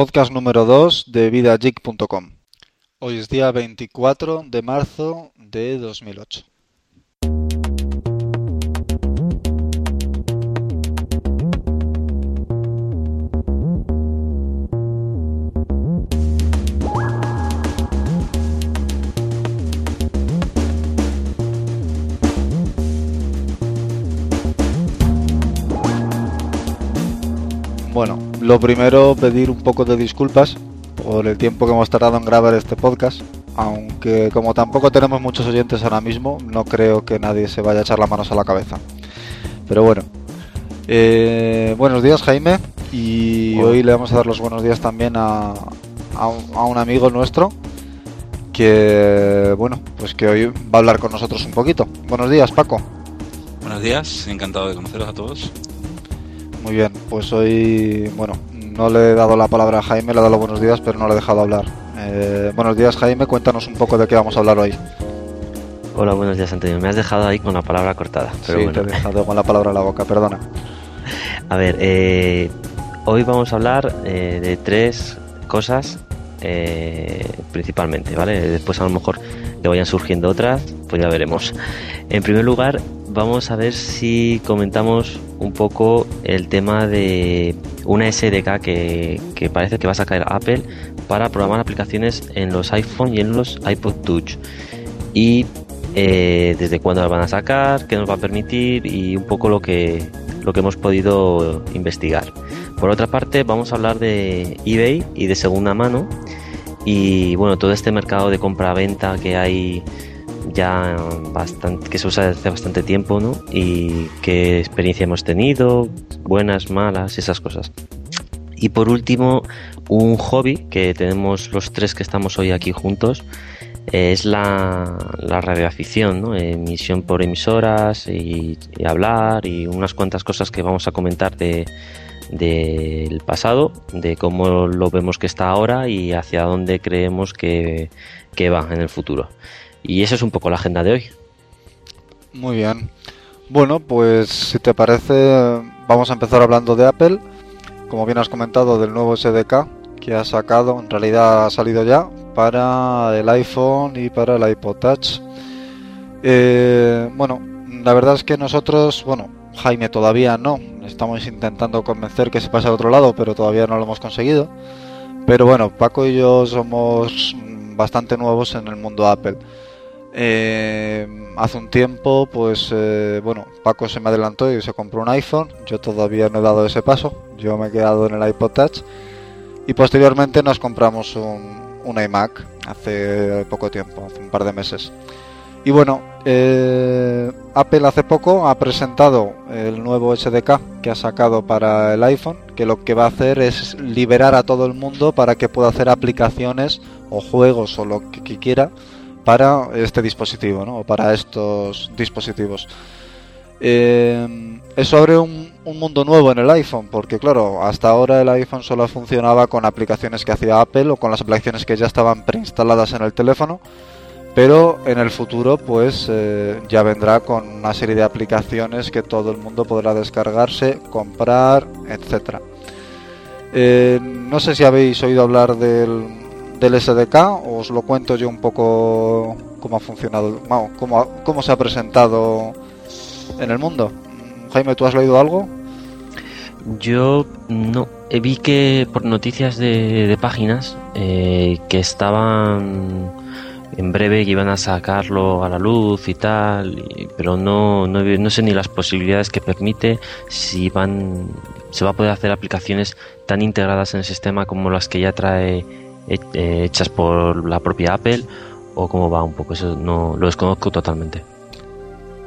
podcast número 2 de vidageek.com. Hoy es día 24 de marzo de 2008. Lo primero pedir un poco de disculpas por el tiempo que hemos tardado en grabar este podcast, aunque como tampoco tenemos muchos oyentes ahora mismo, no creo que nadie se vaya a echar las manos a la cabeza. Pero bueno, eh, buenos días Jaime, y hoy le vamos a dar los buenos días también a, a, un, a un amigo nuestro que, bueno, pues que hoy va a hablar con nosotros un poquito. Buenos días Paco. Buenos días, encantado de conoceros a todos. Muy bien, pues hoy, bueno, no le he dado la palabra a Jaime, le he dado los buenos días, pero no le he dejado hablar. Eh, buenos días Jaime, cuéntanos un poco de qué vamos a hablar hoy. Hola, buenos días Antonio. Me has dejado ahí con la palabra cortada. Pero sí, bueno. te he dejado con la palabra en la boca, perdona. A ver, eh, hoy vamos a hablar eh, de tres cosas eh, principalmente, ¿vale? Después a lo mejor le vayan surgiendo otras, pues ya veremos. En primer lugar, vamos a ver si comentamos un poco el tema de una SDK que, que parece que va a sacar Apple para programar aplicaciones en los iPhone y en los iPod Touch. Y eh, desde cuándo la van a sacar, qué nos va a permitir y un poco lo que, lo que hemos podido investigar. Por otra parte, vamos a hablar de eBay y de segunda mano y bueno, todo este mercado de compra-venta que hay ya bastante, que se usa desde hace bastante tiempo, ¿no? Y qué experiencia hemos tenido, buenas, malas, esas cosas. Y por último, un hobby que tenemos los tres que estamos hoy aquí juntos eh, es la, radioafición, ¿no? emisión por emisoras y, hablar y unas cuantas cosas que vamos a comentar de del pasado, de cómo lo vemos que está ahora y hacia dónde creemos que va en el futuro. Y esa es un poco la agenda de hoy. Muy bien. Bueno, pues si te parece, vamos a empezar hablando de Apple. Como bien has comentado, del nuevo SDK que ha sacado, en realidad ha salido ya para el iPhone y para el iPod Touch. Eh, bueno, la verdad es que nosotros, bueno, Jaime todavía no, estamos intentando convencer que se pase al otro lado, pero todavía no lo hemos conseguido. Pero bueno, Paco y yo somos bastante nuevos en el mundo Apple. Eh, hace un tiempo, pues eh, bueno, Paco se me adelantó y se compró un iPhone. Yo todavía no he dado ese paso. Yo me he quedado en el iPod Touch. Y posteriormente nos compramos un, iMac hace poco tiempo, hace un par de meses. Y bueno, eh, Apple hace poco ha presentado el nuevo SDK que ha sacado para el iPhone, que lo que va a hacer es liberar a todo el mundo para que pueda hacer aplicaciones o juegos o lo que quiera para este dispositivo, ¿no? para estos dispositivos. Eh, eso abre un, un, mundo nuevo en el iPhone, porque claro, hasta ahora el iPhone solo funcionaba con aplicaciones que hacía Apple o con las aplicaciones que ya estaban preinstaladas en el teléfono pero en el futuro pues eh, ya vendrá con una serie de aplicaciones que todo el mundo podrá descargarse, comprar, etcétera. Eh, no sé si habéis oído hablar del, del SDK, os lo cuento yo un poco cómo ha funcionado, bueno, cómo, cómo se ha presentado en el mundo. Jaime, ¿tú has leído algo? Yo no, vi que por noticias de, páginas eh, que estaban en breve que iban a sacarlo a la luz y tal, pero no, no, no, sé ni las posibilidades que permite, si van se va a poder hacer aplicaciones tan integradas en el sistema como las que ya trae eh, hechas por la propia Apple o cómo va un poco, eso no lo desconozco totalmente.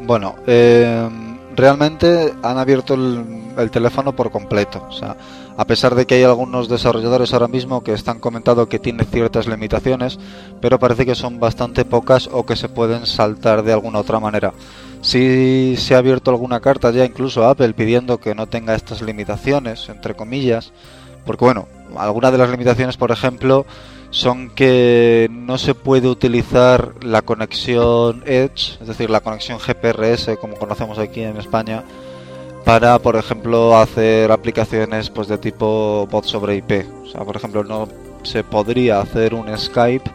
Bueno, eh, realmente han abierto el, el, teléfono por completo, o sea, a pesar de que hay algunos desarrolladores ahora mismo que están comentando que tiene ciertas limitaciones, pero parece que son bastante pocas o que se pueden saltar de alguna otra manera. Si se ha abierto alguna carta ya incluso a Apple pidiendo que no tenga estas limitaciones, entre comillas, porque bueno, algunas de las limitaciones, por ejemplo, son que no se puede utilizar la conexión Edge, es decir, la conexión GPRS como conocemos aquí en España, para, por ejemplo, hacer aplicaciones pues de tipo bot sobre IP. O sea, por ejemplo, no se podría hacer un Skype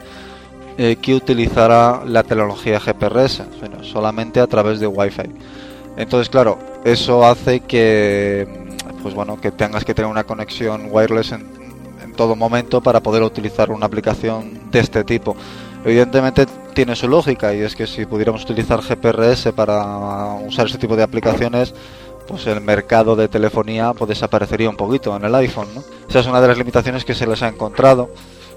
eh, que utilizara la tecnología GPRS, bueno, solamente a través de Wi-Fi. Entonces, claro, eso hace que, pues bueno, que tengas que tener una conexión wireless en, en todo momento para poder utilizar una aplicación de este tipo. Evidentemente tiene su lógica y es que si pudiéramos utilizar GPRS para usar ese tipo de aplicaciones, pues el mercado de telefonía pues desaparecería un poquito en el iPhone, ¿no? Esa es una de las limitaciones que se les ha encontrado.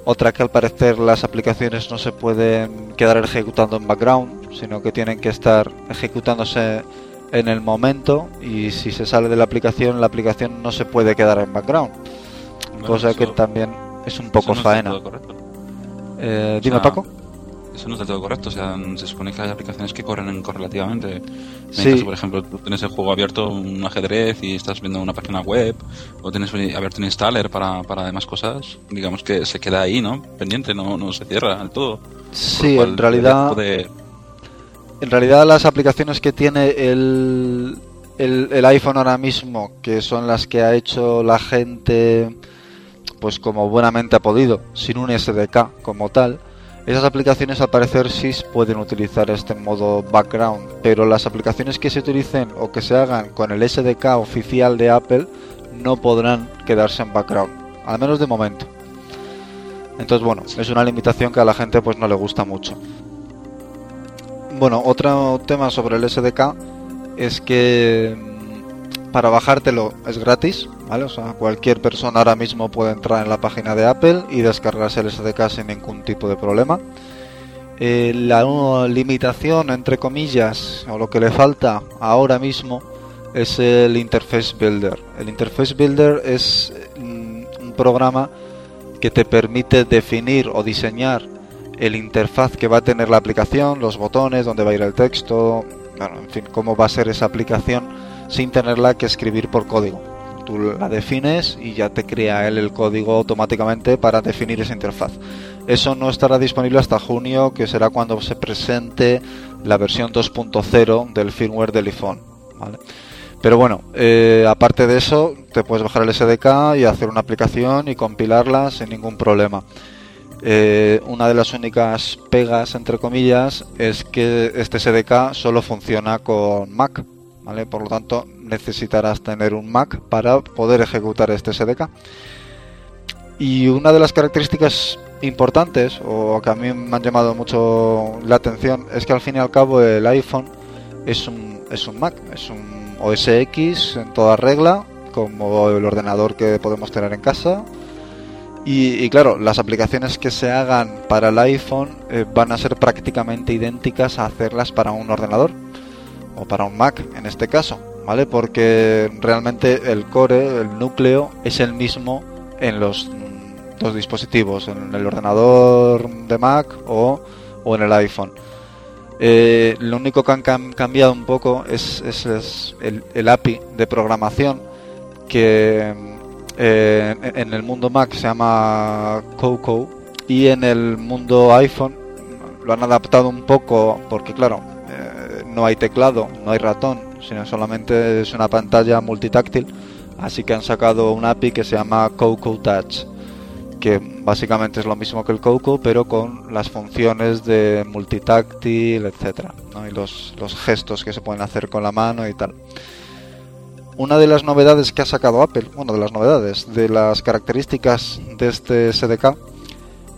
Otra que al parecer las aplicaciones no se pueden quedar ejecutando en background, sino que tienen que estar ejecutándose en el momento y si se sale de la aplicación, la aplicación no se puede quedar en background. Bueno, cosa que también es un poco eso no faena. todo correcto. Eh, dime sea, Paco. Eso no está todo correcto. O sea, se supone que hay aplicaciones que corren en correlativamente. En Sí. caso, por ejemplo, tú tienes el juego abierto, un ajedrez, y estás viendo una página web, o tienes abierto un installer para, para demás cosas, digamos que se queda ahí, ¿no? Pendiente, no, no se cierra del todo. Sí, cual en realidad En realidad las aplicaciones que tiene el, el, iPhone ahora mismo, que son las que ha hecho la gente, pues como buenamente ha podido, sin un SDK como tal, esas aplicaciones al parecer sí pueden utilizar este modo background, pero las aplicaciones que se utilicen o que se hagan con el SDK oficial de Apple no podrán quedarse en background, al menos de momento. Entonces bueno, es una limitación que a la gente pues no le gusta mucho. Bueno, otro tema sobre el SDK es que mm, para bajártelo es gratis, ¿vale? Cualquier persona ahora mismo puede entrar en la página de Apple y descargarse el SDK sin ningún tipo de problema. Eh, la limitación, entre comillas, o lo que le falta ahora mismo es el Interface Builder. El Interface Builder es mm, un programa que te permite definir o diseñar el interfaz que va a tener la aplicación, los botones, dónde va a ir el texto, bueno, en fin, cómo va a ser esa aplicación sin tenerla que escribir por código. Tú la defines y ya te crea él el código automáticamente para definir esa interfaz. Eso no estará disponible hasta junio, que será cuando se presente la versión 2.0 del firmware del iPhone. ¿vale? Pero bueno, eh, aparte de eso, te puedes bajar el SDK y hacer una aplicación y compilarla sin ningún problema. Eh, una de las únicas pegas, entre comillas, es que este SDK solo funciona con Mac, ¿vale? Por lo tanto, necesitarás tener un Mac para poder ejecutar este SDK. Y una de las características importantes, o que a mí me han llamado mucho la atención, es que al fin y al cabo el iPhone es un, es un Mac, es un OS X en toda regla, como el ordenador que podemos tener en casa, y, y claro, las aplicaciones que se hagan para el iPhone eh, van a ser prácticamente idénticas a hacerlas para un ordenador o para un Mac en este caso, ¿vale? Porque realmente el core, el núcleo, es el mismo en los dos dispositivos, en el ordenador de Mac o, o en el iPhone. Eh, lo único que han cam- cambiado un poco es, es- el API de programación que eh, en- el mundo Mac se llama Coco y en el mundo iPhone lo han adaptado un poco porque claro eh, no hay teclado no hay ratón sino solamente es una pantalla multitáctil. Así que han sacado un API que se llama Coco Touch que básicamente es lo mismo que el Coco pero con las funciones de multitáctil etcétera y los gestos que se pueden hacer con la mano y tal una de las novedades que ha sacado Apple, bueno, de las novedades, de las características de este SDK,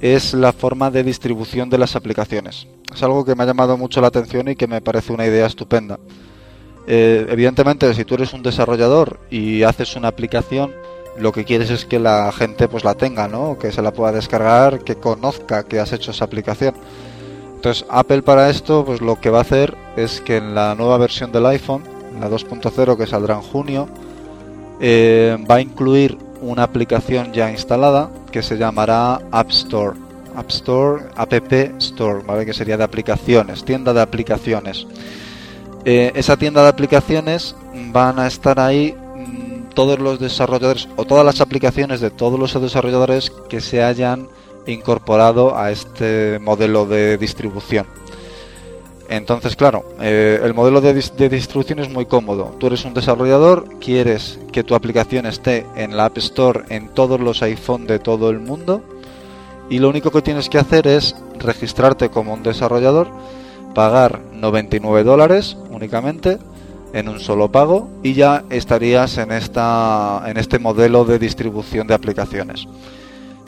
es la forma de distribución de las aplicaciones. Es algo que me ha llamado mucho la atención y que me parece una idea estupenda. Eh, evidentemente, si tú eres un desarrollador y haces una aplicación, lo que quieres es que la gente pues la tenga, ¿no? Que se la pueda descargar, que conozca que has hecho esa aplicación. Entonces, Apple para esto, pues lo que va a hacer es que en la nueva versión del iPhone, la 2.0 que saldrá en junio, eh, va a incluir una aplicación ya instalada que se llamará App Store. App Store, App Store, ¿vale? Que sería de aplicaciones, tienda de aplicaciones. Eh, esa tienda de aplicaciones van a estar ahí mm, todos los desarrolladores o todas las aplicaciones de todos los desarrolladores que se hayan incorporado a este modelo de distribución. Entonces, claro, eh, el modelo de, de, distribución es muy cómodo. Tú eres un desarrollador, quieres que tu aplicación esté en la App Store en todos los iPhone de todo el mundo y lo único que tienes que hacer es registrarte como un desarrollador, pagar 99 dólares únicamente en un solo pago y ya estarías en, esta, en este modelo de distribución de aplicaciones.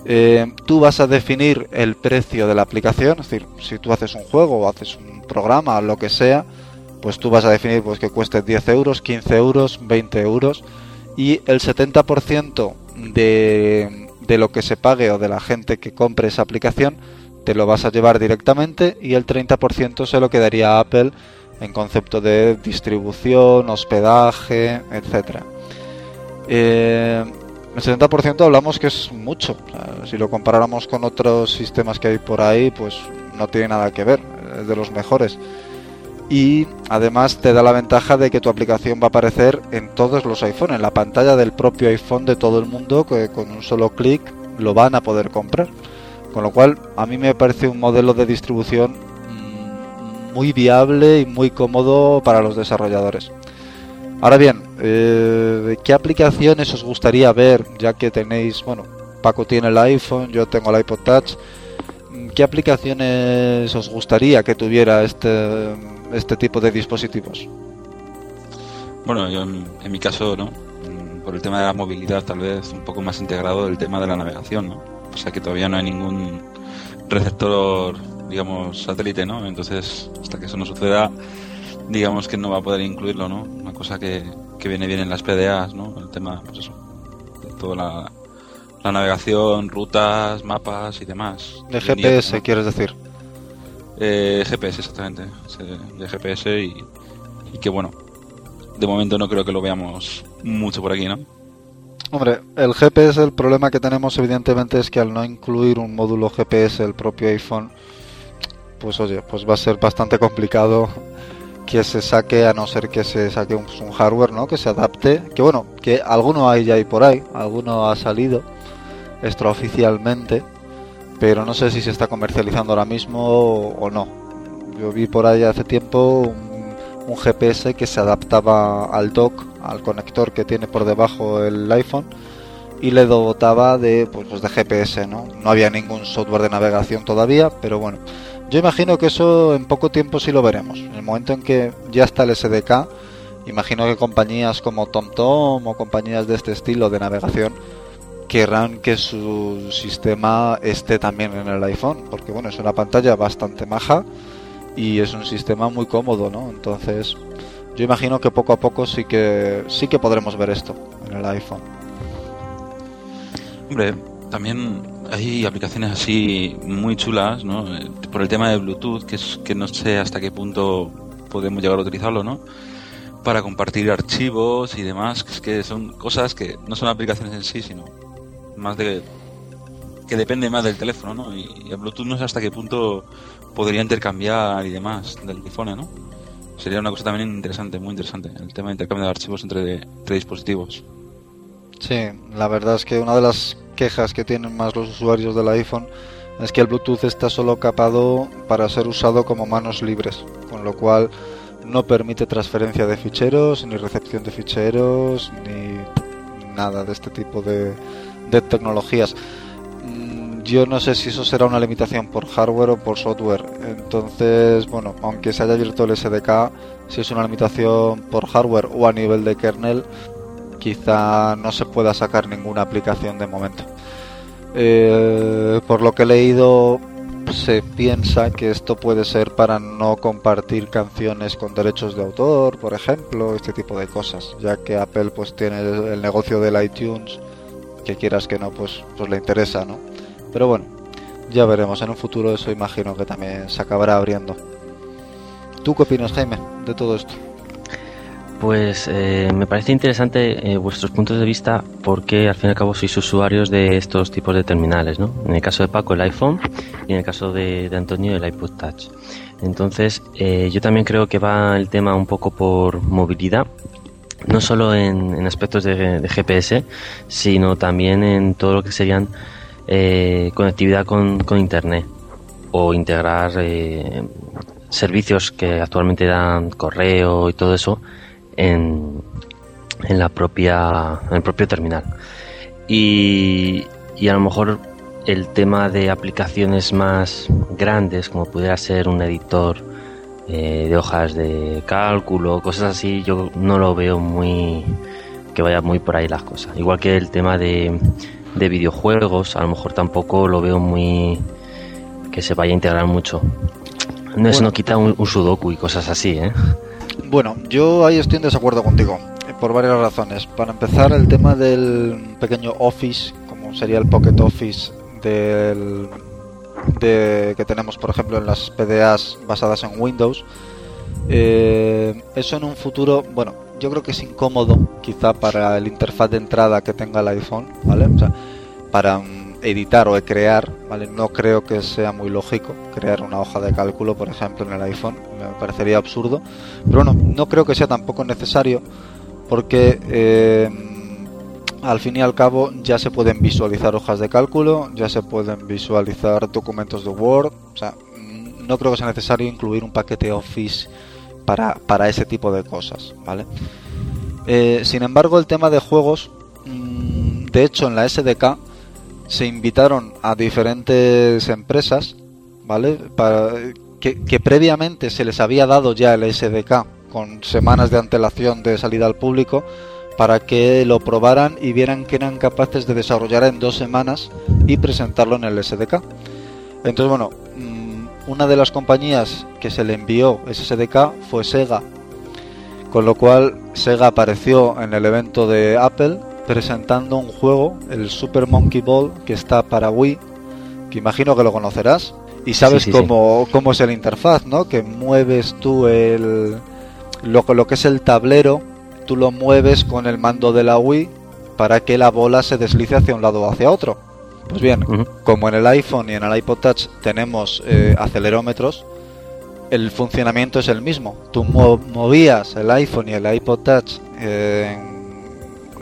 Eh, tú vas a definir el precio de la aplicación, es decir, si tú haces un juego o haces un programa, lo que sea, pues tú vas a definir pues, que cueste 10 euros, 15 euros, 20 euros y el 70% de, de lo que se pague o de la gente que compre esa aplicación te lo vas a llevar directamente y el 30% se lo quedaría a Apple en concepto de distribución, hospedaje. Eh, el 70% hablamos que es mucho. si lo comparáramos con otros sistemas que hay por ahí, pues no tiene nada que ver. Es de los mejores. Y además te da la ventaja de que tu aplicación va a aparecer en todos los iPhones, en la pantalla del propio iPhone de todo el mundo, que con un solo clic lo van a poder comprar. Con lo cual, a mí me parece un modelo de distribución mm, muy viable y muy cómodo para los desarrolladores. Ahora bien, eh, ¿qué aplicaciones os gustaría ver? Ya que tenéis, bueno, Paco tiene el iPhone, yo tengo el iPod Touch. ¿Qué aplicaciones os gustaría que tuviera este, este tipo de dispositivos? Bueno, yo en, mi caso, ¿no? Por el tema de la movilidad, tal vez un poco más integrado el tema de la navegación, ¿no? O sea que todavía no hay ningún receptor, digamos, satélite, ¿no? Entonces, hasta que eso no suceda, digamos que no va a poder incluirlo, ¿no? Una cosa que, que viene bien en las PDAs, ¿no? El tema, pues eso, de toda la, la navegación, rutas, mapas y demás. De GPS, quieres decir. Eh, GPS, exactamente. De GPS y, y que bueno, de momento no creo que lo veamos mucho por aquí, ¿no? Hombre, el GPS, el problema que tenemos evidentemente es que al no incluir un módulo GPS el propio iPhone, pues oye, pues va a ser bastante complicado que se saque, a no ser que se saque un, hardware, ¿no? Que se adapte. Que bueno, que alguno hay ya ahí por ahí, alguno ha salido extraoficialmente, pero no sé si se está comercializando ahora mismo o, no. Yo vi por ahí hace tiempo un, GPS que se adaptaba al dock, al conector que tiene por debajo el iPhone y le dotaba de pues, pues de GPS, ¿no? No había ningún software de navegación todavía, pero bueno yo imagino que eso en poco tiempo sí lo veremos. En el momento en que ya está el SDK, imagino que compañías como TomTom o compañías de este estilo de navegación querrán que su sistema esté también en el iPhone, porque bueno, es una pantalla bastante maja y es un sistema muy cómodo, ¿no? Entonces, yo imagino que poco a poco sí que sí que podremos ver esto en el iPhone. Hombre, también hay aplicaciones así muy chulas, ¿no? Por el tema de Bluetooth, que es que no sé hasta qué punto podemos llegar a utilizarlo, ¿no? Para compartir archivos y demás, que son cosas que no son aplicaciones en sí, sino más de que depende más del teléfono, ¿no? Y, el Bluetooth no sé hasta qué punto podría intercambiar y demás del iPhone, ¿no? Sería una cosa también interesante, muy interesante, el tema de intercambio de archivos entre, entre dispositivos. Sí, la verdad es que una de las quejas que tienen más los usuarios del iPhone es que el Bluetooth está solo capado para ser usado como manos libres, con lo cual no permite transferencia de ficheros, ni recepción de ficheros, ni nada de este tipo de, tecnologías. Mm, yo no sé si eso será una limitación por hardware o por software. Entonces, bueno, aunque se haya abierto el SDK, si es una limitación por hardware o a nivel de kernel, quizá no se pueda sacar ninguna aplicación de momento. Eh, por lo que he leído, se piensa que esto puede ser para no compartir canciones con derechos de autor, por ejemplo, este tipo de cosas, ya que Apple pues tiene el negocio del iTunes, que quieras que no, pues, pues le interesa, ¿no? Pero bueno, ya veremos, en un futuro eso imagino que también se acabará abriendo. ¿Tú qué opinas, Jaime, de todo esto? Pues eh, me parece interesante eh, vuestros puntos de vista porque al fin y al cabo sois usuarios de estos tipos de terminales, ¿no? En el caso de Paco el iPhone y en el caso de, Antonio el iPod Touch. Entonces eh, yo también creo que va el tema un poco por movilidad, no solo en, aspectos de, GPS, sino también en todo lo que serían conectividad con, con Internet o integrar servicios que actualmente dan correo y todo eso en, en la propia en el propio terminal. Y, y a lo mejor el tema de aplicaciones más grandes como pudiera ser un editor eh, de hojas de cálculo cosas así yo no lo veo muy que vaya muy por ahí las cosas. Igual que el tema de, de videojuegos a lo mejor tampoco lo veo muy que se vaya a integrar mucho. No, eso no quita un, un sudoku y cosas así ¿eh? Bueno, yo ahí estoy en desacuerdo contigo, eh, por varias razones. Para empezar, el tema del pequeño Office, como sería el Pocket Office del, de, que tenemos, por ejemplo, en las PDAs basadas en Windows, eh, eso en un futuro, bueno, yo creo que es incómodo, quizá para el interfaz de entrada que tenga el iPhone, ¿vale? O sea, para editar o crear, ¿vale? No creo que sea muy lógico crear una hoja de cálculo, por ejemplo, en el iPhone, me parecería absurdo. Pero bueno, no creo que sea tampoco necesario porque eh, al fin y al cabo ya se pueden visualizar hojas de cálculo, ya se pueden visualizar documentos de Word, o sea, no creo que sea necesario incluir un paquete Office para, para ese tipo de cosas, ¿vale? Eh, sin embargo, el tema de juegos, mm, de hecho, en la SDK se invitaron a diferentes empresas, ¿vale? Para, que, previamente se les había dado ya el SDK con semanas de antelación de salida al público para que lo probaran y vieran que eran capaces de desarrollar en dos semanas y presentarlo en el SDK. Entonces, bueno, mm, una de las compañías que se le envió ese SDK fue Sega, con lo cual Sega apareció en el evento de Apple presentando un juego, el Super Monkey Ball, que está para Wii, que imagino que lo conocerás. Y sabes Sí, sí, cómo, cómo es el interfaz, ¿no? Que mueves tú el lo, lo que es el tablero, tú lo mueves con el mando de la Wii para que la bola se deslice hacia un lado o hacia otro. Pues bien, como en el iPhone y en el iPod Touch tenemos eh, acelerómetros, el funcionamiento es el mismo. Tú mo- movías el iPhone y el iPod Touch eh, en,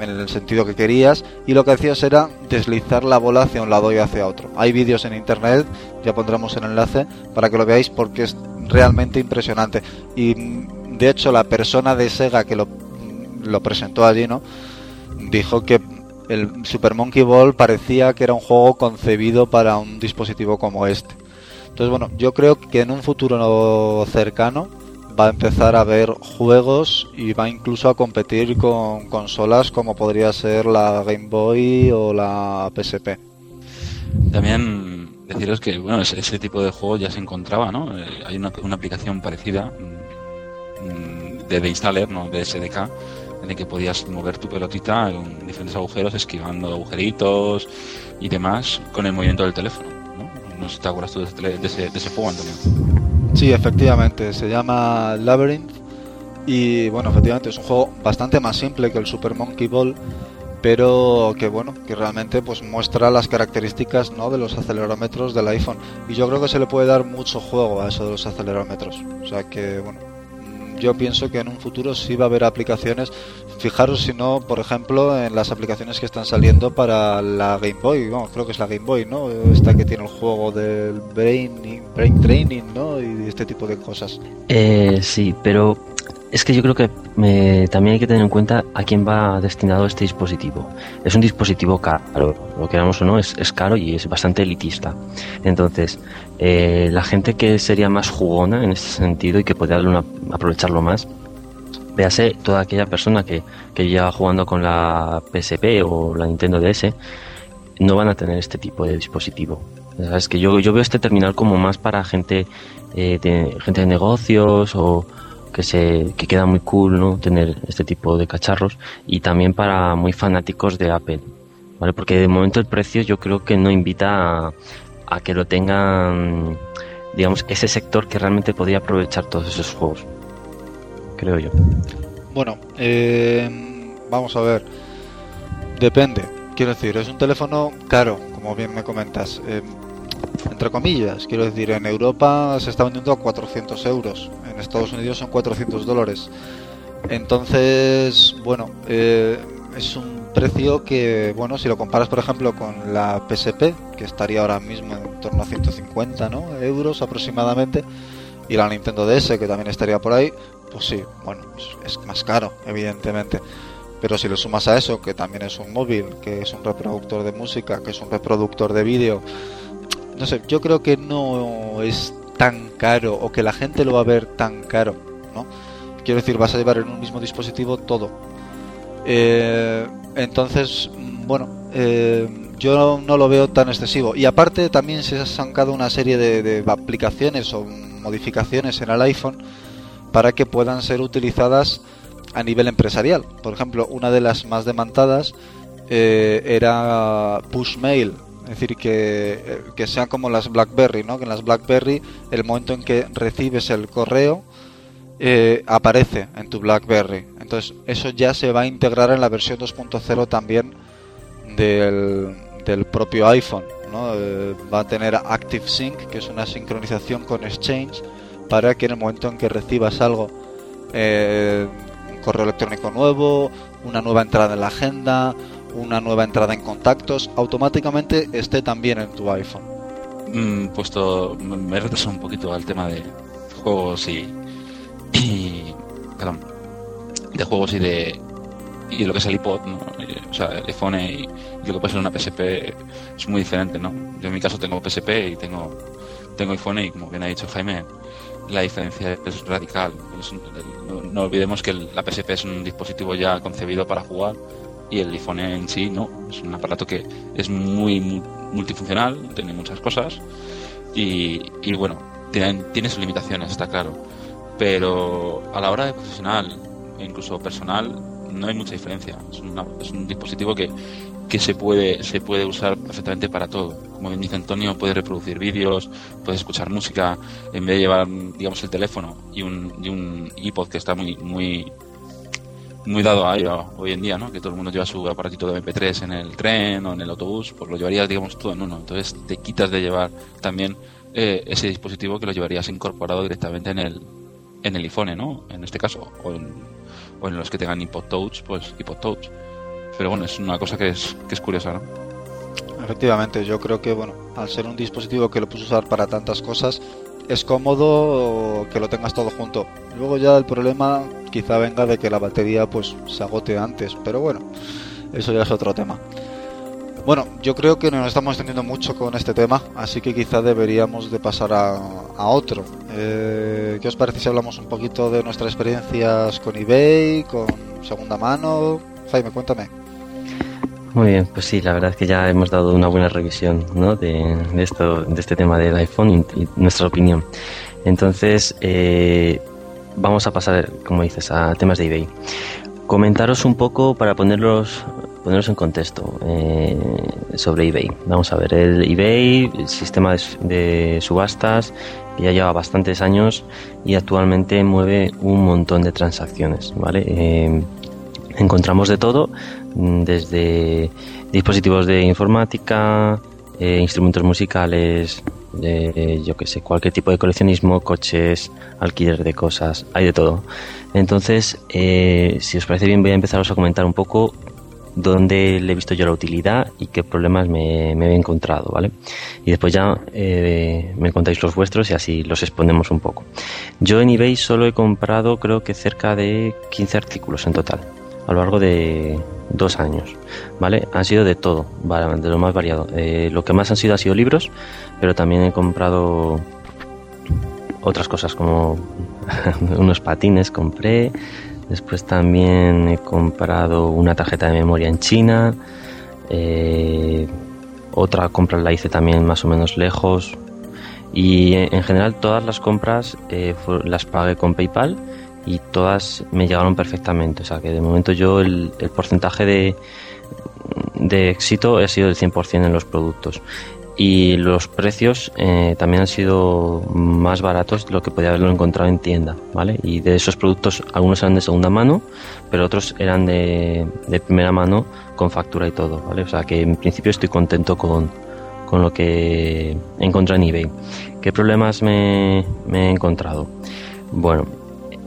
en el sentido que querías y lo que hacías era deslizar la bola hacia un lado y hacia otro. Hay vídeos en internet, ya pondremos el enlace para que lo veáis porque es realmente impresionante. Y mm, de hecho la persona de Sega que lo, lo presentó allí, ¿no? Dijo que el Super Monkey Ball parecía que era un juego concebido para un dispositivo como este. Entonces, bueno, yo creo que en un futuro no cercano va a empezar a haber juegos y va incluso a competir con consolas como podría ser la Game Boy o la PSP. También deciros que bueno ese, tipo de juego ya se encontraba, ¿no? Eh, hay una, una aplicación parecida mm, de, de installer, no de SDK, en el que podías mover tu pelotita en diferentes agujeros, esquivando agujeritos y demás con el movimiento del teléfono. Si te acuerdas tú de ese, juego, Antonio. Sí, efectivamente, se llama Labyrinth y bueno, efectivamente es un juego bastante más simple que el Super Monkey Ball, pero que bueno, que realmente pues muestra las características ¿no? de los acelerómetros del iPhone y yo creo que se le puede dar mucho juego a eso de los acelerómetros, o sea que bueno, yo pienso que en un futuro sí va a haber aplicaciones. Fijaros si no, por ejemplo, en las aplicaciones que están saliendo para la Game Boy, bueno, creo que es la Game Boy, ¿no? Esta que tiene el juego del Brain, brain Training, ¿no? Y este tipo de cosas. Eh, sí, pero es que yo creo que también hay que tener en cuenta a quién va destinado este dispositivo. Es un dispositivo caro, lo queramos o no, es, caro y es bastante elitista. Entonces, eh, la gente que sería más jugona en este sentido y que podría darle una- aprovecharlo más, véase toda aquella persona que, que lleva jugando con la PSP o la Nintendo DS, no van a tener este tipo de dispositivo. Es que yo, veo este terminal como más para gente, eh, gente de negocios o que se que queda muy cool no tener este tipo de cacharros y también para muy fanáticos de Apple vale porque de momento el precio yo creo que no invita a, a que lo tengan digamos ese sector que realmente podría aprovechar todos esos juegos creo yo Bueno, eh, vamos a ver. Depende. Quiero decir, es un teléfono caro, como bien me comentas. Eh, entre comillas, quiero decir, en Europa se está vendiendo a 400 euros. En Estados Unidos son 400 dólares. Entonces, bueno, eh, es un precio que, bueno, si lo comparas, por ejemplo, con la PSP, que estaría ahora mismo en torno a 150 ¿no? euros aproximadamente, y la Nintendo DS, que también estaría por ahí, pues sí, bueno, es más caro, evidentemente. Pero si le sumas a eso, que también es un móvil, que es un reproductor de música, que es un reproductor de vídeo, no sé, yo creo que no es tan caro o que la gente lo va a ver tan caro, ¿no? Quiero decir, vas a llevar en un mismo dispositivo todo. Eh, entonces, bueno, eh, yo no lo veo tan excesivo. Y aparte también se ha sacado una serie de, aplicaciones o modificaciones en el iPhone para que puedan ser utilizadas a nivel empresarial. Por ejemplo, una de las más demandadas eh, era Push Mail, es decir, que, que sean como las BlackBerry, ¿no? Que en las BlackBerry el momento en que recibes el correo eh, aparece en tu BlackBerry. Entonces eso ya se va a integrar en la versión 2.0 también del, del, propio iPhone. ¿no? Eh, va a tener Active Sync, que es una sincronización con Exchange, para que en el momento en que recibas algo, eh, un correo electrónico nuevo, una nueva entrada en la agenda, una nueva entrada en contactos, automáticamente esté también en tu iPhone. Mm, puesto, me retraso un poquito al tema de juegos y, y de juegos y de y lo que es el iPod, o sea, el iPhone y, lo que puede ser una PSP es muy diferente, ¿no? Yo en mi caso tengo PSP y tengo tengo iPhone y como bien ha dicho Jaime, la diferencia es radical. no, olvidemos que la PSP es un dispositivo ya concebido para jugar y el iPhone en sí no, es un aparato que es muy multifuncional, tiene muchas cosas y, y bueno, tiene, tiene sus limitaciones, está claro. Pero a la hora de profesional e incluso personal no hay mucha diferencia. Es, un dispositivo que, que se puede se puede usar perfectamente para todo. Como bien dice Antonio, puede reproducir vídeos, puede escuchar música, en vez de llevar, digamos, el teléfono y un, y un iPod que está muy muy muy dado a ello hoy en día, ¿no? Que todo el mundo lleva su aparatito de MP3 en el tren o en el autobús, pues lo llevarías, digamos, todo en uno. Entonces te quitas de llevar también eh, ese dispositivo que lo llevarías incorporado directamente en el, en el iPhone, ¿no? En este caso, o en, o en los que tengan iPod Touch, pues iPod Touch. Pero bueno, es una cosa que es, que es curiosa, ¿no? Efectivamente, yo creo que, bueno, al ser un dispositivo que lo puedes usar para tantas cosas, es cómodo que lo tengas todo junto. Luego ya el problema quizá venga de que la batería pues se agote antes, pero bueno, eso ya es otro tema. Bueno, yo creo que nos estamos extendiendo mucho con este tema, así que quizá deberíamos de pasar a, otro. Eh, ¿Qué os parece si hablamos un poquito de nuestras experiencias con eBay, con segunda mano? Jaime, cuéntame. Muy bien, pues sí, la verdad es que ya hemos dado una buena revisión ¿no? de, esto, de este tema del iPhone y, nuestra opinión. Entonces, eh, vamos a pasar, como dices, a temas de eBay. Comentaros un poco para ponerlos ponernos en contexto eh, sobre eBay. Vamos a ver, el eBay, el sistema de, subastas, ya lleva bastantes años y actualmente mueve un montón de transacciones, ¿vale? Eh, encontramos de todo, desde dispositivos de informática, eh, instrumentos musicales, yo que sé, cualquier tipo de coleccionismo, coches, alquiler de cosas, hay de todo. Entonces, si os parece bien, voy a empezaros a comentar un poco dónde le he visto yo la utilidad y qué problemas me, he encontrado, ¿vale? Y después ya eh, me contáis los vuestros y así los exponemos un poco. Yo en eBay solo he comprado creo que cerca de 15 artículos en total, a lo largo de dos años, ¿vale? Han sido de todo, de lo más variado. Eh, lo que más han sido ha sido libros, pero también he comprado otras cosas como unos patines compré, Después también he comprado una tarjeta de memoria en China. Eh, otra compra la hice también más o menos lejos. Y en general todas las compras eh, las pagué con PayPal y todas me llegaron perfectamente. O sea que de momento yo el, porcentaje de, de éxito ha sido del 100% en los productos y los precios eh, también han sido más baratos de lo que podía haberlo encontrado en tienda, ¿vale? Y de esos productos algunos eran de segunda mano, pero otros eran de, primera mano con factura y todo, ¿vale? O sea que en principio estoy contento con, con lo que he encontrado en eBay. ¿Qué problemas me, he encontrado? Bueno,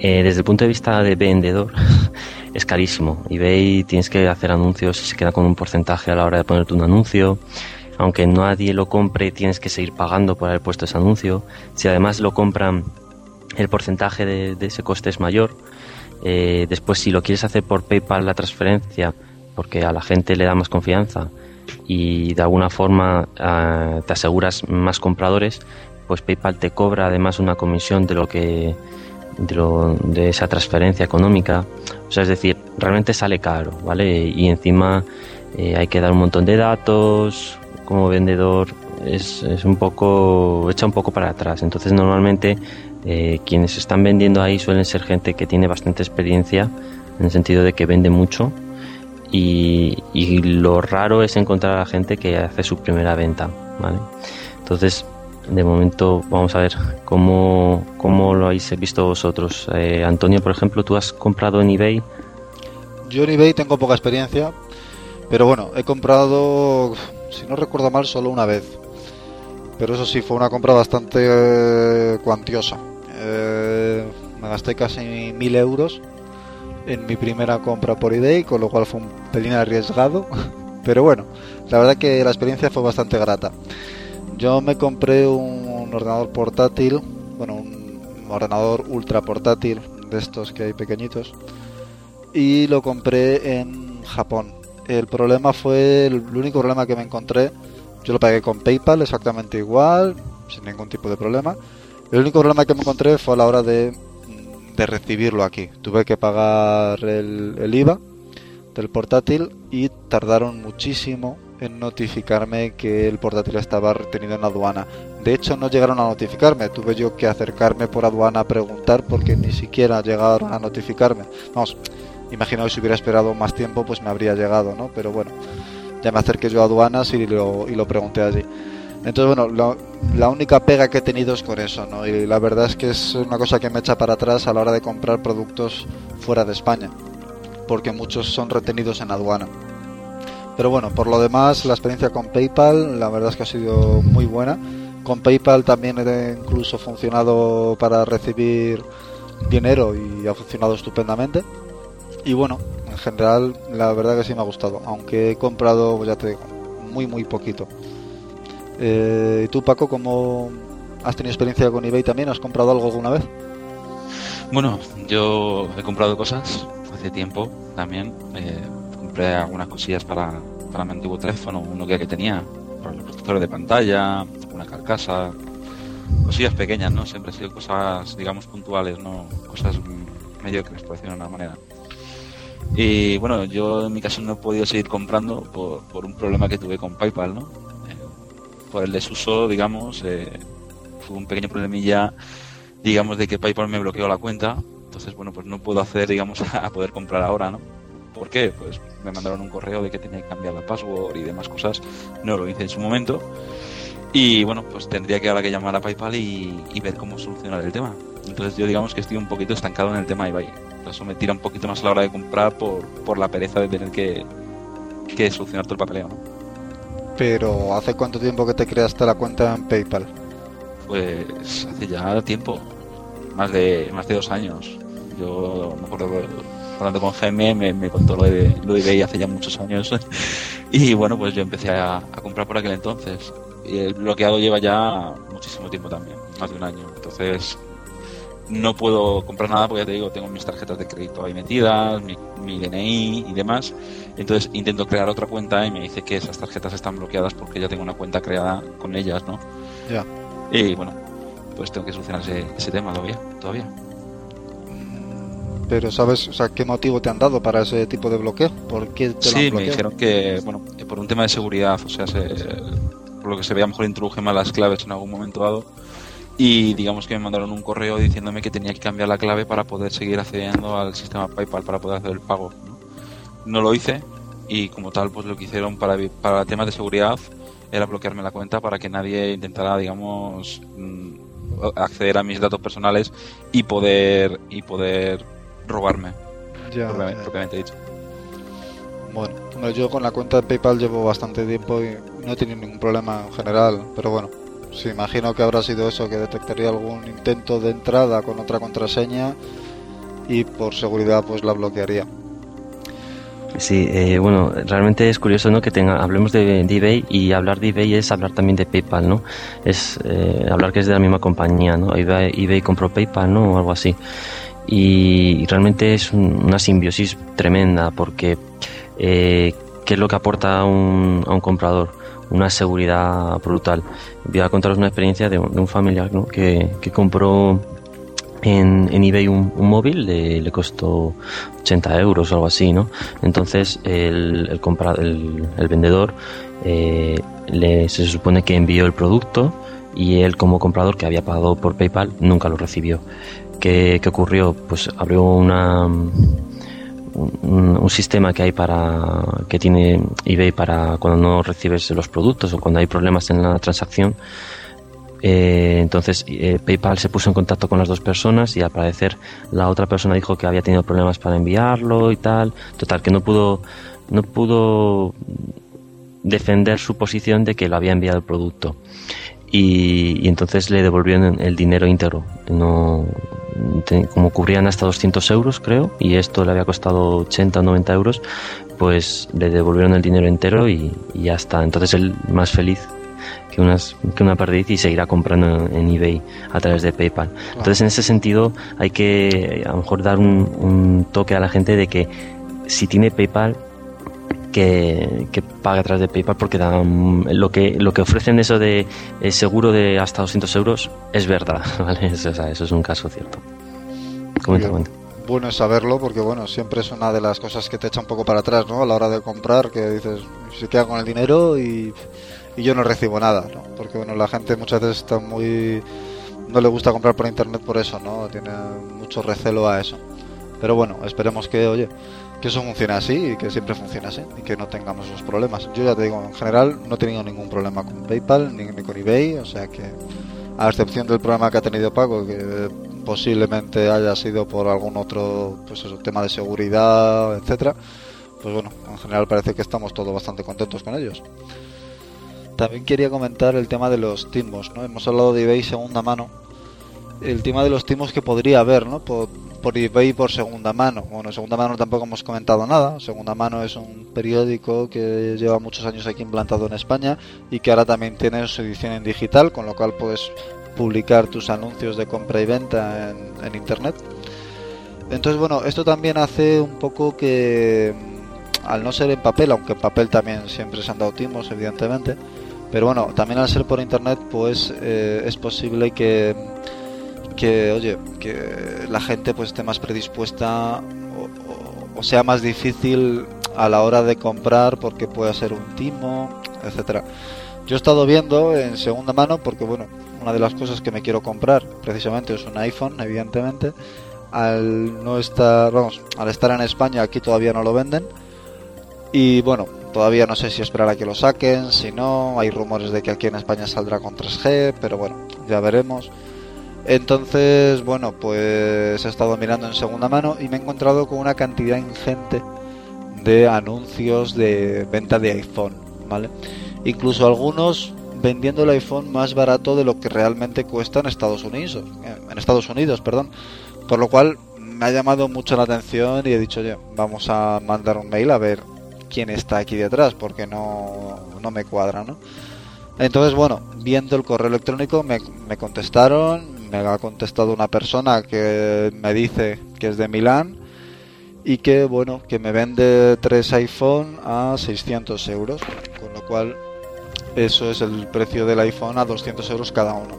eh, desde el punto de vista de vendedor es carísimo. eBay tienes que hacer anuncios, se queda con un porcentaje a la hora de ponerte un anuncio aunque nadie lo compre, tienes que seguir pagando por haber puesto ese anuncio. Si además lo compran el porcentaje de, ese coste es mayor. Eh, después, si lo quieres hacer por PayPal la transferencia, porque a la gente le da más confianza y de alguna forma ah, te aseguras más compradores, pues PayPal te cobra además una comisión de lo que de, esa transferencia económica. O sea, es decir, realmente sale caro, ¿vale? Y encima eh, hay que dar un montón de datos como vendedor. Es, es, un poco, echa un poco para atrás. Entonces, normalmente eh, quienes están vendiendo ahí suelen ser gente que tiene bastante experiencia en el sentido de que vende mucho. Y, y lo raro es encontrar a la gente que hace su primera venta, ¿vale? Entonces, de momento vamos a ver cómo, cómo lo habéis visto vosotros. Eh, Antonio, por ejemplo, tú has comprado en eBay. Yo en eBay tengo poca experiencia, pero bueno, he comprado, si no recuerdo mal, solo una vez. Pero eso sí, fue una compra bastante eh, cuantiosa. Eh, me gasté casi mil euros en mi primera compra por eBay, con lo cual fue un pelín arriesgado. Pero bueno, la verdad que la experiencia fue bastante grata. Yo me compré un ordenador portátil, bueno, un ordenador ultra portátil de estos que hay pequeñitos, y lo compré en Japón. El problema fue, el único problema que me encontré, yo lo pagué con PayPal exactamente igual, sin ningún tipo de problema. El único problema que me encontré fue a la hora de, de recibirlo aquí. Tuve que pagar el, el IVA del portátil y tardaron muchísimo en notificarme que el portátil estaba retenido en aduana. De hecho, no llegaron a notificarme, tuve yo que acercarme por aduana a preguntar porque ni siquiera llegaron a notificarme. Vamos, imagino que si hubiera esperado más tiempo, pues me habría llegado, ¿no? Pero bueno, ya me acerqué yo a aduanas y lo, y lo pregunté allí. Entonces, bueno, la única pega que he tenido es con eso, ¿no? Y la verdad es que es una cosa que me echa para atrás a la hora de comprar productos fuera de España, porque muchos son retenidos en aduana. Pero bueno, por lo demás, la experiencia con PayPal, la verdad es que ha sido muy buena. Con PayPal también he incluso funcionado para recibir dinero y ha funcionado estupendamente. Y bueno, en general, la verdad que sí me ha gustado, aunque he comprado, ya te digo, muy, muy poquito. Eh, ¿Y tú, Paco, cómo has tenido experiencia con eBay también? ¿Has comprado algo alguna vez? Bueno, yo he comprado cosas hace tiempo también. Eh, algunas cosillas para, para mi antiguo teléfono, uno que, tenía, protectores de pantalla, una carcasa, cosillas pequeñas, ¿no? Siempre han sido cosas, digamos, puntuales, ¿no? Cosas mediocres, por decirlo de una manera. Y bueno, yo en mi caso no he podido seguir comprando por, por un problema que tuve con PayPal, ¿no? Eh, por el desuso, digamos, eh, fue un pequeño problemilla, digamos, de que PayPal me bloqueó la cuenta. Entonces, bueno, pues no puedo hacer, digamos, a poder comprar ahora, ¿no? ¿Por qué? Pues me mandaron un correo de que tenía que cambiar la password y demás cosas. No lo hice en su momento. Y bueno, pues tendría que ahora que llamar a PayPal y, ver cómo solucionar el tema. Entonces yo digamos que estoy un poquito estancado en el tema eBay. Eso me tira un poquito más a la hora de comprar por, por la pereza de tener que, que solucionar todo el papeleo. ¿no? Pero ¿hace cuánto tiempo que te creaste la cuenta en PayPal? Pues hace ya tiempo, más de más de dos años. Yo me acuerdo hablando con Jaime, me, contó lo de, lo de eBay hace ya muchos años. y bueno, pues yo empecé a, comprar por aquel entonces. Y el bloqueado lleva ya muchísimo tiempo también, más de un año. Entonces, no puedo comprar nada porque ya te digo, tengo mis tarjetas de crédito ahí metidas, mi, mi, DNI y demás. Entonces intento crear otra cuenta y me dice que esas tarjetas están bloqueadas porque ya tengo una cuenta creada con ellas, ¿no? Ya. Y bueno, pues tengo que solucionar ese, ese tema todavía. todavía. Pero ¿sabes o sea, qué motivo te han dado para ese tipo de bloqueo? ¿Por qué te sí, me dijeron que, bueno, por un tema de seguridad, o sea, se, por lo que se veía, mejor introduje mal las claves en algún momento dado. Y digamos que me mandaron un correo diciéndome que tenía que cambiar la clave para poder seguir accediendo al sistema PayPal para poder hacer el pago. No, no lo hice y como tal, pues lo que hicieron para, para temas de seguridad era bloquearme la cuenta para que nadie intentara, digamos, mm, acceder a mis datos personales y poder y poder robarme. Ya, propiamente, propiamente dicho. Bueno, yo con la cuenta de PayPal llevo bastante tiempo y no he tenido ningún problema en general, pero bueno, sí, imagino que habrá sido eso, que detectaría algún intento de entrada con otra contraseña y por seguridad pues la bloquearía. Sí, eh, bueno, realmente es curioso, ¿no? Que tenga, hablemos de, eBay y hablar de eBay es hablar también de PayPal, ¿no? Es eh, hablar que es de la misma compañía, ¿no? eBay, eBay compró PayPal, ¿no? O algo así. Y, realmente es una simbiosis tremenda porque eh, ¿qué es lo que aporta a un, un comprador? Una seguridad brutal. Voy a contaros una experiencia de, un familiar que, compró en, en eBay un, móvil le, le, costó 80 euros o algo así, ¿no? Entonces el, el, el, vendedor eh, le, se supone que envió el producto y él como comprador que había pagado por PayPal nunca lo recibió. ¿Qué, ocurrió? Pues abrió una un, un, sistema que hay para que tiene eBay para cuando no recibes los productos o cuando hay problemas en la transacción eh, entonces eh, PayPal se puso en contacto con las dos personas y al parecer la otra persona dijo que había tenido problemas para enviarlo y tal. Total, que no pudo, no pudo defender su posición de que lo había enviado el producto. Y, entonces le devolvieron el dinero íntegro. No, como cubrían hasta 200 euros, creo, y esto le había costado 80 o 90 euros, pues le devolvieron el dinero entero y, y ya está. Entonces él más feliz que, unas, que una perdiz y seguirá comprando en eBay a través de PayPal. Entonces, en ese sentido, hay que a lo mejor dar un, toque a la gente de que si tiene PayPal, que, que, pague a través de PayPal porque dan, lo que lo que ofrecen eso de eh, seguro de hasta 200 euros es verdad, ¿vale? Eso, eso es un caso cierto. Comenta, Bueno es saberlo porque bueno, siempre es una de las cosas que te echa un poco para atrás, ¿no? A la hora de comprar, que dices, se queda con el dinero y y yo no recibo nada, ¿no? Porque bueno, la gente muchas veces está muy no le gusta comprar por internet por eso, ¿no? Tiene mucho recelo a eso. Pero bueno, esperemos que, oye, que eso funcione así y que siempre funcione así y que no tengamos esos problemas. Yo ya te digo, en general no he tenido ningún problema con PayPal ni, con eBay, o sea que a excepción del problema que ha tenido Paco, que posiblemente haya sido por algún otro pues eso, tema de seguridad, etcétera, pues bueno, en general parece que estamos todos bastante contentos con ellos. También quería comentar el tema de los timos, ¿no? Hemos hablado de eBay segunda mano. El tema de los timos que podría haber, ¿no? Por, por eBay por segunda mano. Bueno, segunda mano tampoco hemos comentado nada. Segunda mano es un periódico que lleva muchos años aquí implantado en España y que ahora también tiene su edición en digital, con lo cual puedes publicar tus anuncios de compra y venta en, internet. Entonces, bueno, esto también hace un poco que, al no ser en papel, aunque en papel también siempre se han dado timos, evidentemente, pero bueno, también al ser por internet, pues eh, es posible que, que, oye, que la gente pues esté más predispuesta o, sea más difícil a la hora de comprar porque puede ser un timo, etcétera. Yo he estado viendo en segunda mano porque bueno, una de las cosas que me quiero comprar precisamente es un iPhone, evidentemente. Al no estar, vamos, al estar en España aquí todavía no lo venden. Y bueno, Todavía no sé si esperar a que lo saquen, si no, hay rumores de que aquí en España saldrá con 3G, pero bueno, ya veremos. Entonces, bueno, pues he estado mirando en segunda mano y me he encontrado con una cantidad ingente de anuncios de venta de iPhone, ¿vale? Incluso algunos vendiendo el iPhone más barato de lo que realmente cuesta en Estados Unidos, en Estados Unidos, perdón. Por lo cual me ha llamado mucho la atención y he dicho, vamos a mandar un mail a ver quién está aquí detrás, porque no, no me cuadra, ¿no? Entonces, bueno, viendo el correo electrónico me, me contestaron, me ha contestado una persona que me dice que es de Milán y que, bueno, que me vende tres iPhone a 600 euros, con lo cual eso es el precio del iPhone a 200 euros cada uno.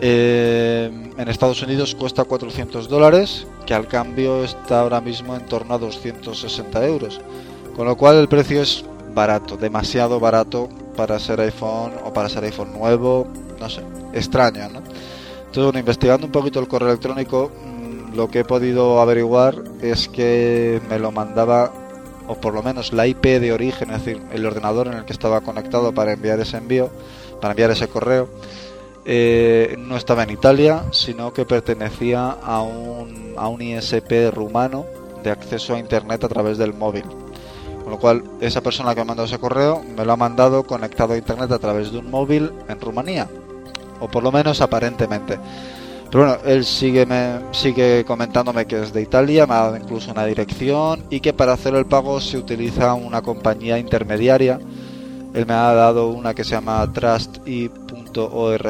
Eh, en Estados Unidos cuesta 400 dólares, que al cambio está ahora mismo en torno a 260 euros. Con lo cual el precio es barato, demasiado barato para ser iPhone o para ser iPhone nuevo, no sé, extraño, ¿no? Entonces, investigando un poquito el correo electrónico, mm, lo que he podido averiguar es que me lo mandaba, o por lo menos la IP de origen, es decir, el ordenador en el que estaba conectado para enviar ese envío, para enviar ese correo, eh, no estaba en Italia, sino que pertenecía a un, a un ISP rumano de acceso a Internet a través del móvil. Con lo cual, esa persona que me mandado ese correo me lo ha mandado conectado a internet a través de un móvil en Rumanía. O por lo menos aparentemente. Pero bueno, él sigue, me, sigue comentándome que es de Italia, me ha dado incluso una dirección y que para hacer el pago se utiliza una compañía intermediaria. Él me ha dado una que se llama trusty.org,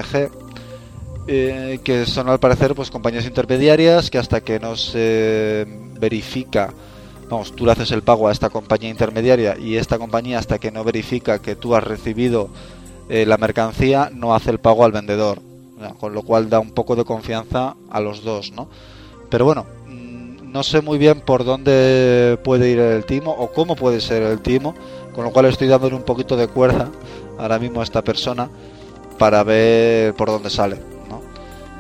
eh, que son al parecer pues compañías intermediarias que hasta que no se verifica, vamos, tú le haces el pago a esta compañía intermediaria y esta compañía hasta que no verifica que tú has recibido eh, la mercancía no hace el pago al vendedor con lo cual da un poco de confianza a los dos, ¿no? Pero bueno, mm, no sé muy bien por dónde puede ir el timo o cómo puede ser el timo, con lo cual estoy dándole un poquito de cuerda ahora mismo a esta persona para ver por dónde sale, ¿no?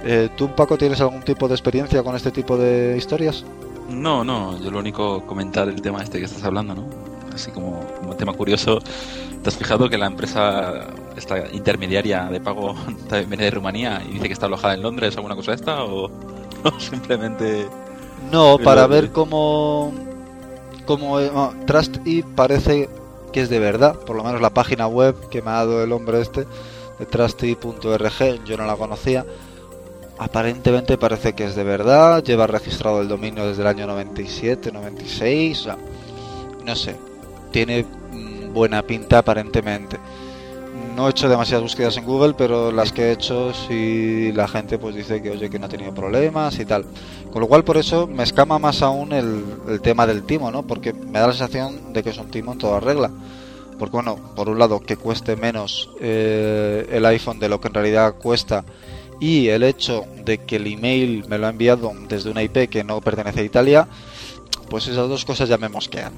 Eh, ¿Tú, Paco, tienes algún tipo de experiencia con este tipo de historias? No, no, yo lo único comentar el tema este que estás hablando, ¿no? Así como, como tema curioso, ¿te has fijado que la empresa esta intermediaria de pago también viene de Rumanía y dice que está alojada en Londres alguna cosa esta o, simplemente no para ver cómo cómo Trust y parece que es de verdad por lo menos la página web que me ha dado el hombre este de trusty.org yo no la conocía aparentemente parece que es de verdad lleva registrado el dominio desde el año 97 96 o sea, no sé tiene buena pinta aparentemente no he hecho demasiadas búsquedas en Google, pero las que he hecho sí la gente pues dice que oye que no ha tenido problemas y tal. Con lo cual por eso me escama más aún el, tema del timo, ¿no? Porque me da la sensación de que es un timo en toda regla. Porque bueno, por un lado que cueste menos eh, el iPhone de lo que en realidad cuesta y el hecho de que el email me lo ha enviado desde una IP que no pertenece a Italia, pues esas dos cosas ya me mosquean.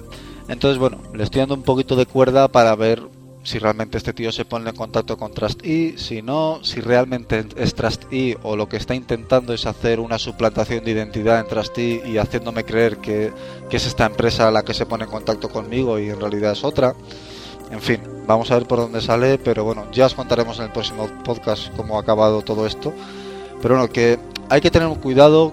Entonces bueno, le estoy dando un poquito de cuerda para ver si realmente este tío se pone en contacto con TrustE, si no, si realmente es TrustE o lo que está intentando es hacer una suplantación de identidad en TrustE y haciéndome creer que, es esta empresa la que se pone en contacto conmigo y en realidad es otra. En fin, vamos a ver por dónde sale, pero bueno, ya os contaremos en el próximo podcast cómo ha acabado todo esto. Pero bueno, que hay que tener cuidado,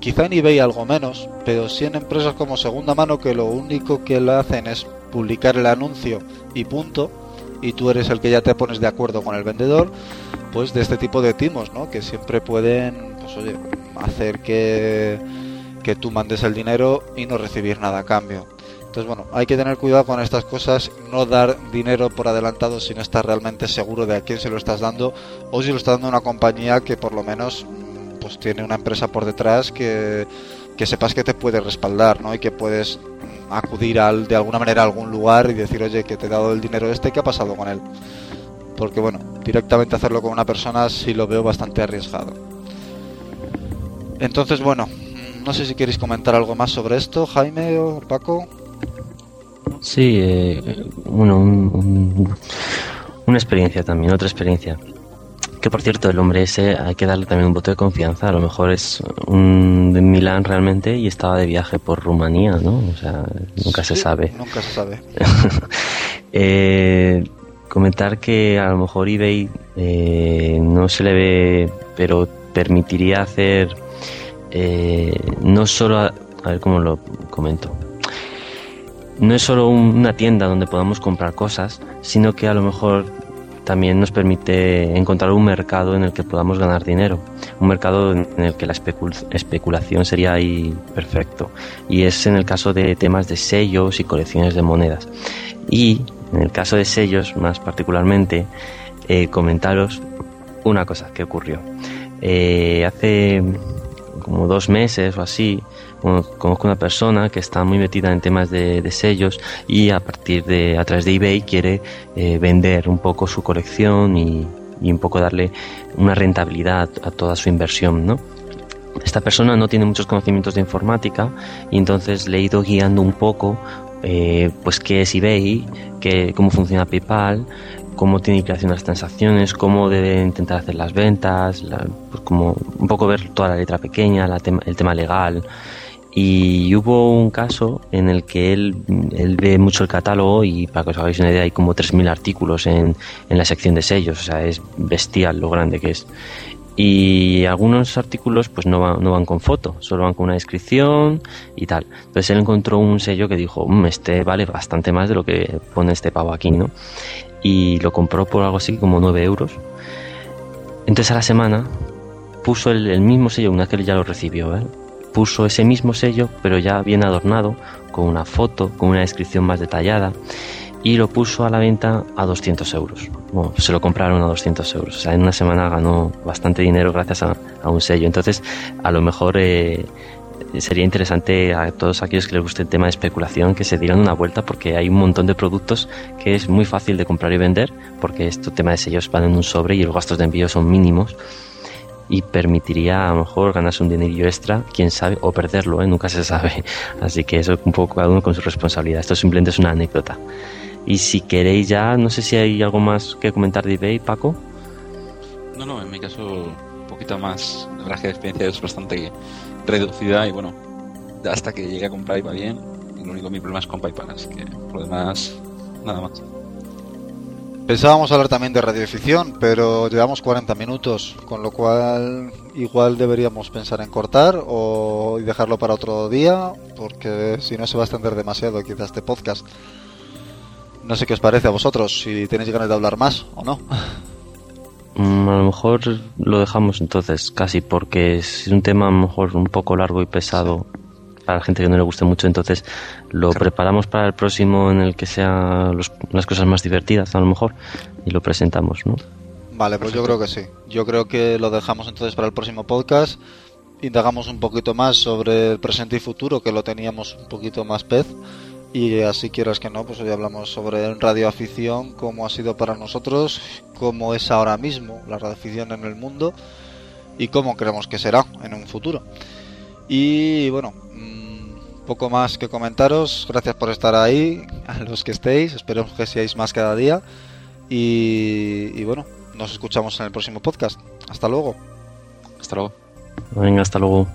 quizá en eBay algo menos, pero sí en empresas como segunda mano que lo único que le hacen es publicar el anuncio y punto, y tú eres el que ya te pones de acuerdo con el vendedor, pues de este tipo de timos, ¿no? Que siempre pueden, pues oye, hacer que, que tú mandes el dinero y no recibir nada a cambio. Entonces, bueno, hay que tener cuidado con estas cosas, no dar dinero por adelantado si no estás realmente seguro de a quién se lo estás dando o si lo está dando una compañía que por lo menos pues tiene una empresa por detrás que, que sepas que te puede respaldar, ¿no? Y que puedes acudir al, de alguna manera a algún lugar y decir, oye, que te he dado el dinero este, ¿qué ha pasado con él? Porque bueno, directamente hacerlo con una persona sí lo veo bastante arriesgado. Entonces, bueno, no sé si queréis comentar algo más sobre esto, Jaime o Paco. Sí, eh, bueno, una experiencia también, otra experiencia. Que por cierto, el hombre ese hay que darle también un voto de confianza. A lo mejor es un de Milán realmente y estaba de viaje por Rumanía, ¿no? O sea, nunca se sabe. Nunca se sabe. eh, comentar que a lo mejor eBay eh, no se le ve, pero permitiría hacer eh, no solo, a, a ver cómo lo comento. No es solo una tienda donde podamos comprar cosas, sino que a lo mejor también nos permite encontrar un mercado en el que podamos ganar dinero, un mercado en el que la especulación sería ahí perfecto. Y es en el caso de temas de sellos y colecciones de monedas. Y en el caso de sellos, más particularmente, eh, comentaros una cosa que ocurrió. Eh, hace como dos meses o así, conozco una persona que está muy metida en temas de, sellos y a partir de a través de eBay quiere eh, vender un poco su colección y, un poco darle una rentabilidad a toda su inversión, ¿no? Esta persona no tiene muchos conocimientos de informática y entonces le he ido guiando un poco eh, pues qué es eBay, qué, cómo funciona PayPal, cómo tiene que hacer las transacciones, cómo debe intentar hacer las ventas, pues como un poco ver toda la letra pequeña, el tema legal y hubo un caso en el que él, ve mucho el catálogo y para que os hagáis una idea hay como 3.000 artículos en, en la sección de sellos, o sea, es bestial lo grande que es. Y algunos artículos pues no no van con foto, solo van con una descripción y tal. Entonces él encontró un sello que dijo, mm, este vale bastante más de lo que pone este pavo aquí, ¿no? Y lo compró por algo así como 9 euros. Entonces a la semana puso el, mismo sello una vez que él ya lo recibió, ¿eh? Puso ese mismo sello, pero ya bien adornado, con una foto, con una descripción más detallada, y lo puso a la venta a 200 euros. Bueno, se lo compraron a 200 euros. O en una semana ganó bastante dinero gracias a, un sello. Entonces, a lo mejor eh, sería interesante a todos aquellos que les guste el tema de especulación que se dieran una vuelta porque hay un montón de productos que es muy fácil de comprar y vender porque este tema de sellos van en un sobre y los gastos de envío son mínimos y permitiría a lo mejor ganarse un dinerillo extra, quién sabe, o perderlo, ¿eh? nunca se sabe. Así que eso un poco cada uno con su responsabilidad. Esto simplemente es una anécdota. Y si queréis ya, no sé si hay algo más que comentar de eBay, Paco. No, no, en mi caso un poquito más. La verdad que la experiencia es bastante reducida y bueno, hasta que llegue a comprar iba bien. Y lo único mi problema es con PayPal, así que por lo demás, nada más. Pensábamos hablar también de radioficción, pero llevamos 40 minutos, con lo cual igual deberíamos pensar en cortar o dejarlo para otro día, porque si no se va a extender demasiado quizás este podcast. No sé qué os parece a vosotros, si tenéis ganas de hablar más o no. Mm, a lo mejor lo dejamos entonces, casi, porque es un tema a lo mejor un poco largo y pesado para la gente que no le guste mucho, entonces lo preparamos para el próximo en el que sean las cosas más divertidas, a lo mejor, y lo presentamos, ¿no? Vale, pues yo creo que sí. Yo creo que lo dejamos entonces para el próximo podcast. Indagamos un poquito más sobre el presente y futuro, que lo teníamos un poquito más pez. Y así quieras que no, pues hoy hablamos sobre radioafición, cómo ha sido para nosotros, cómo es ahora mismo la radioafición en el mundo y cómo creemos que será en un futuro. Y bueno, mm, poco más que comentaros. Gracias por estar ahí, a los que estéis. Esperemos que seáis más cada día. Y, y bueno, nos escuchamos en el próximo podcast. Hasta luego. Hasta luego. Venga, hasta luego.